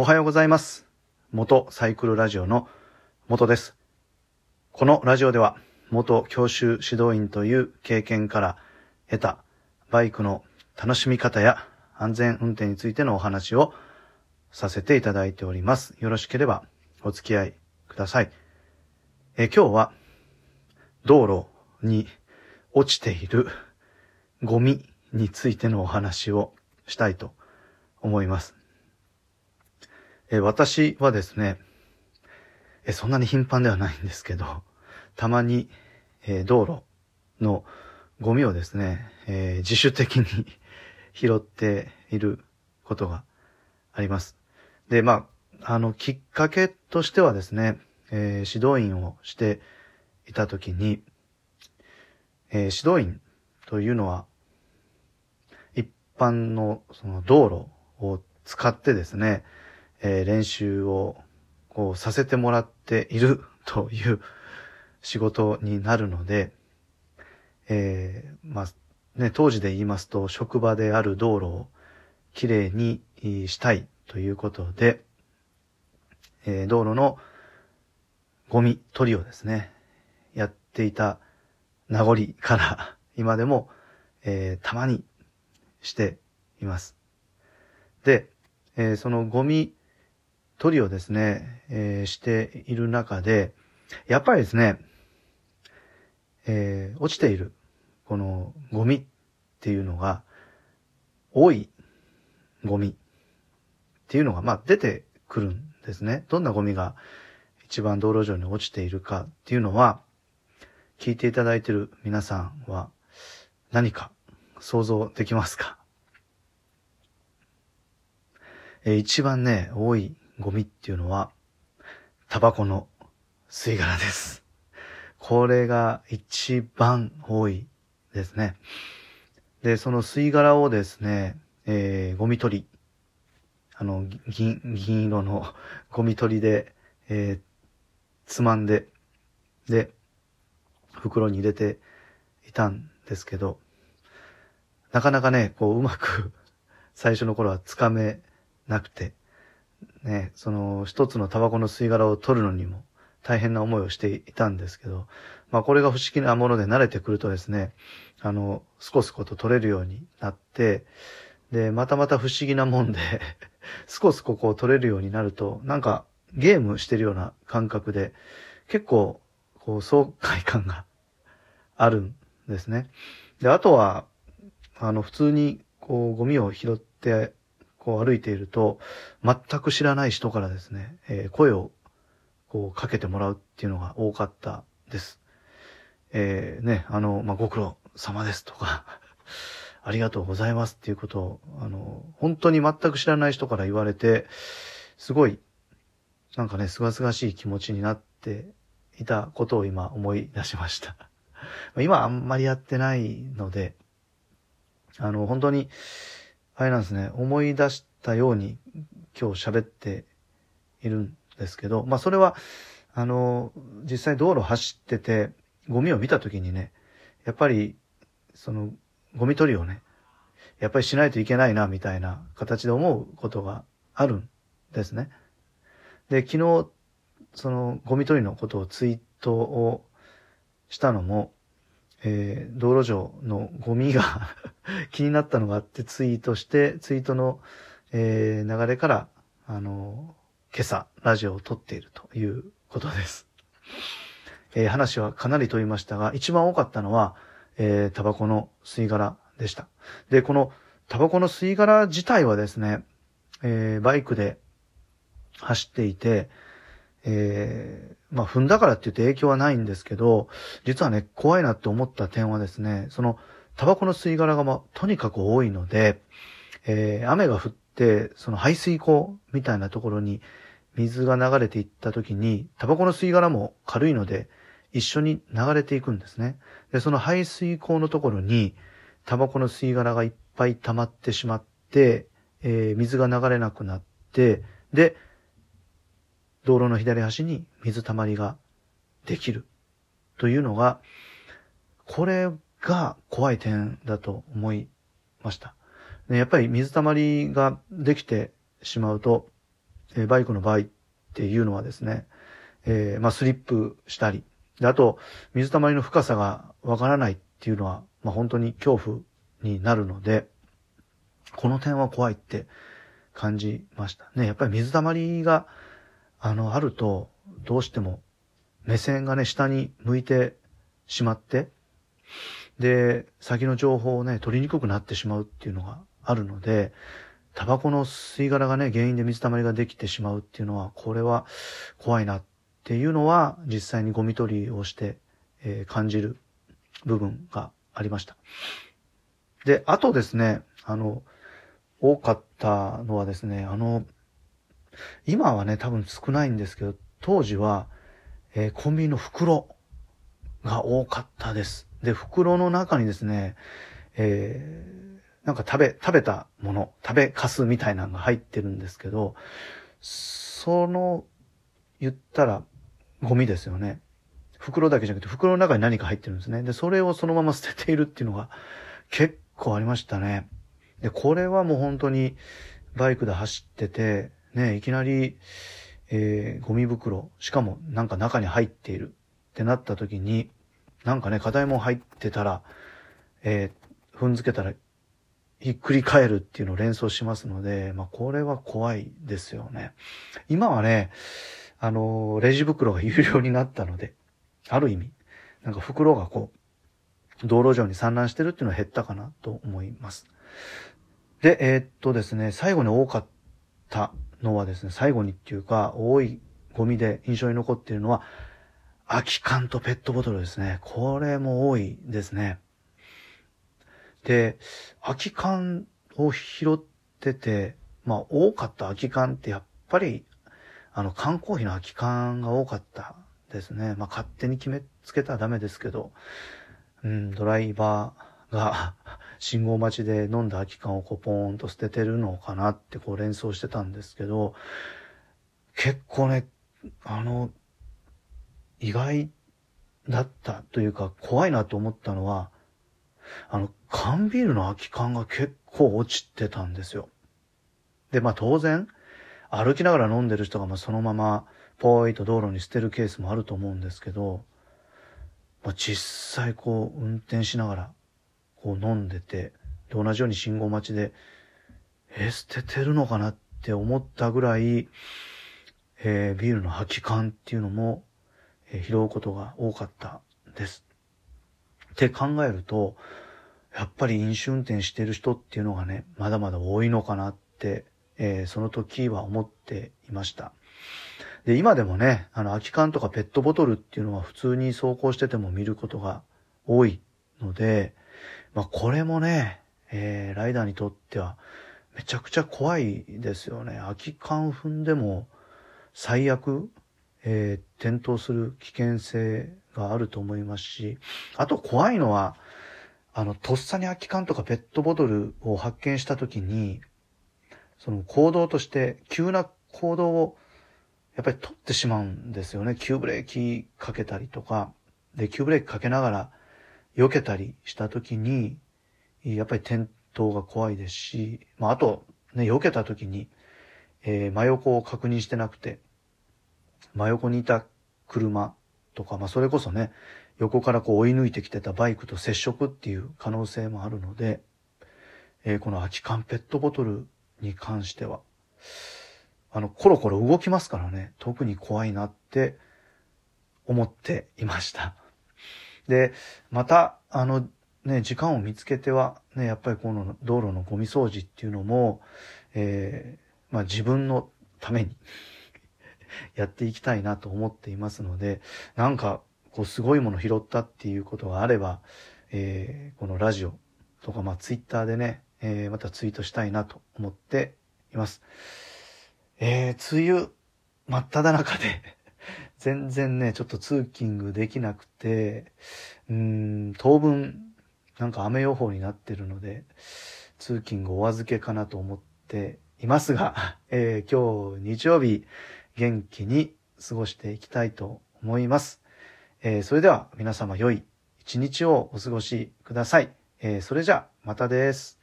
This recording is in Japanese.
おはようございます。元サイクルラジオの元です。このラジオでは元教習指導員という経験から得たバイクの楽しみ方や安全運転についてのお話をさせていただいております。よろしければお付き合いください。え今日は道路に落ちているゴミについてのお話をしたいと思います。え私はですね、えそんなに頻繁ではないんですけど、たまに、え道路のゴミをですね、え自主的に 拾っていることがあります。で、まあ、あの、きっかけとしてはですね、えー指導員をしていたときに、えー指導員というのは、一般のその道路を使ってですね、えー練習をこうさせてもらっているという仕事になるので、えーまあね、当時で言いますと職場である道路をきれいにしたいということで、えー道路のゴミ取りをですね、やっていた名残から今でも、えーたまにしています。で、えーそのゴミ取りをですね、えーしている中で、やっぱりですね、えー落ちているこのゴミっていうのが、多いゴミっていうのが、まあ出てくるんですね。どんなゴミが一番道路上に落ちているかっていうのは、聞いていただいている皆さんは何か想像できますか？えー一番ね、多いゴミっていうのは、タバコの吸い殻です。これが一番多いですね。で、その吸い殻をですね、えーゴミ取り、あの、銀、銀色の ゴミ取りで、えーつまんで、で、袋に入れていたんですけど、なかなかね、こう、うまく、最初の頃はつかめなくて、ね、その、一つのタバコの吸い殻を取るのにも大変な思いをしていたんですけど、まあこれが不思議なもので慣れてくるとですね、あの、すこすこと取れるようになって、で、またまた不思議なもんで、すこすここう取れるようになると、なんかゲームしてるような感覚で、結構、こう、爽快感があるんですね。で、あとは、あの、普通に、こう、ゴミを拾って、こう歩いていると、全く知らない人からですね、えー声を、こう、かけてもらうっていうのが多かったです。えーね、あの、まあ、ご苦労様ですとか、ありがとうございますっていうことを、あの、本当に全く知らない人から言われて、すごい、なんかね、すがすがしい気持ちになっていたことを今思い出しました。今あんまりやってないので、あの、本当に、あれなんですね、思い出したように今日喋っているんですけど、まあそれは、あの、実際道路走ってて、ゴミを見た時にね、やっぱり、その、ゴミ取りをね、やっぱりしないといけないな、みたいな形で思うことがあるんですね。で、昨日、その、ゴミ取りのことをツイートをしたのも、えー道路上のゴミが 気になったのがあってツイートして、ツイートの、えー流れから、あの、今朝、ラジオを撮っているということです。えー話はかなり飛びましたが、一番多かったのは、えータバコの吸い殻でした。で、このタバコの吸い殻自体はですね、えーバイクで走っていて、えーまあ踏んだからって言って影響はないんですけど、実はね、怖いなって思った点はですね、そのタバコの吸い殻がまあとにかく多いので、えー雨が降って、その排水溝みたいなところに水が流れていった時に、タバコの吸い殻も軽いので、一緒に流れていくんですね。で、その排水溝のところに、タバコの吸い殻がいっぱい溜まってしまって、えー水が流れなくなって、で、道路の左端に水たまりができるというのが、これが怖い点だと思いました。やっぱり水たまりができてしまうと、バイクの場合っていうのはですね、えー、まあ、スリップしたり、あと、水たまりの深さがわからないっていうのは、まあ、本当に恐怖になるので、この点は怖いって感じましたね。やっぱり水たまりが、あの、あると、どうしても目線がね、下に向いてしまって、で、先の情報をね、取りにくくなってしまうっていうのがあるので、タバコの吸い殻がね、原因で水たまりができてしまうっていうのは、これは怖いなっていうのは、実際にゴミ取りをして、えー、感じる部分がありました。で、あとですね、あの、多かったのはですね、あの、今はね、多分少ないんですけど、当時は、えー、コンビニの袋が多かったです。で、袋の中にですね、えー、なんか食べ、食べたもの、食べかすみたいなのが入ってるんですけど、その、言ったら、ゴミですよね。袋だけじゃなくて、袋の中に何か入ってるんですね。で、それをそのまま捨てているっていうのが結構ありましたね。で、これはもう本当にバイクで走ってて、ね、いきなり、えー、ゴミ袋、しかもなんか中に入っているってなった時に、なんかね、課題も入ってたら、えー、踏んづけたら、ひっくり返るっていうのを連想しますので、まあ、これは怖いですよね。今はね、あのー、レジ袋が有料になったので、ある意味、なんか袋がこう、道路上に散乱してるっていうのは減ったかなと思います。で、えー、っとですね、最後に多かったのはですね、最後にっていうか、多いゴミで印象に残っているのは、空き缶とペットボトルですね。これも多いですね。で、空き缶を拾ってて、まあ多かった空き缶ってやっぱり、あの缶コーヒーの空き缶が多かったですね。まあ勝手に決めつけたらダメですけど、うん、ドライバーが信号待ちで飲んだ空き缶をこうポーンと捨ててるのかなってこう連想してたんですけど、結構ね、あの、意外だったというか怖いなと思ったのは、あの、缶ビールの空き缶が結構落ちてたんですよ。で、まあ当然、歩きながら飲んでる人がまあそのままぽーいと道路に捨てるケースもあると思うんですけど、まあ、実際こう運転しながらこう飲んでて、で同じように信号待ちで、え、捨ててるのかなって思ったぐらい、えー、ビールの空き缶っていうのもえ拾うことが多かったです。って考えると、やっぱり飲酒運転してる人っていうのがね、まだまだ多いのかなって、えー、その時は思っていました。で、今でもね、あの、空き缶とかペットボトルっていうのは普通に走行してても見ることが多いので、まあ、これもね、えー、ライダーにとってはめちゃくちゃ怖いですよね。空き缶踏んでも最悪えー、転倒する危険性があると思いますし、あと怖いのは、あの、とっさに空き缶とかペットボトルを発見したときに、その行動として急な行動をやっぱり取ってしまうんですよね。急ブレーキかけたりとか、で、急ブレーキかけながら避けたりしたときに、やっぱり転倒が怖いですし、まあ、あと、ね、避けたときに、えー、真横を確認してなくて、真横にいた車とか、まあそれこそね、横からこう追い抜いてきてたバイクと接触っていう可能性もあるので、えー、この空き缶ペットボトルに関しては、あの、コロコロ動きますからね、特に怖いなって思っていました。で、また、あの、ね、時間を見つけては、ね、やっぱりこの道路のゴミ掃除っていうのも、えー、まあ自分のために やっていきたいなと思っていますので、なんか、こう、すごいもの拾ったっていうことがあれば、えー、このラジオとか、まあ、ツイッターでね、えー、またツイートしたいなと思っています。えー、梅雨、真っ只中で全然ね、ちょっと通勤できなくて、うん、当分、なんか雨予報になってるので、通勤お預けかなと思っていますが、えー、今日日曜日、元気に過ごしていきたいと思います。えー、それでは皆様良い一日をお過ごしください。えー、それじゃまたです。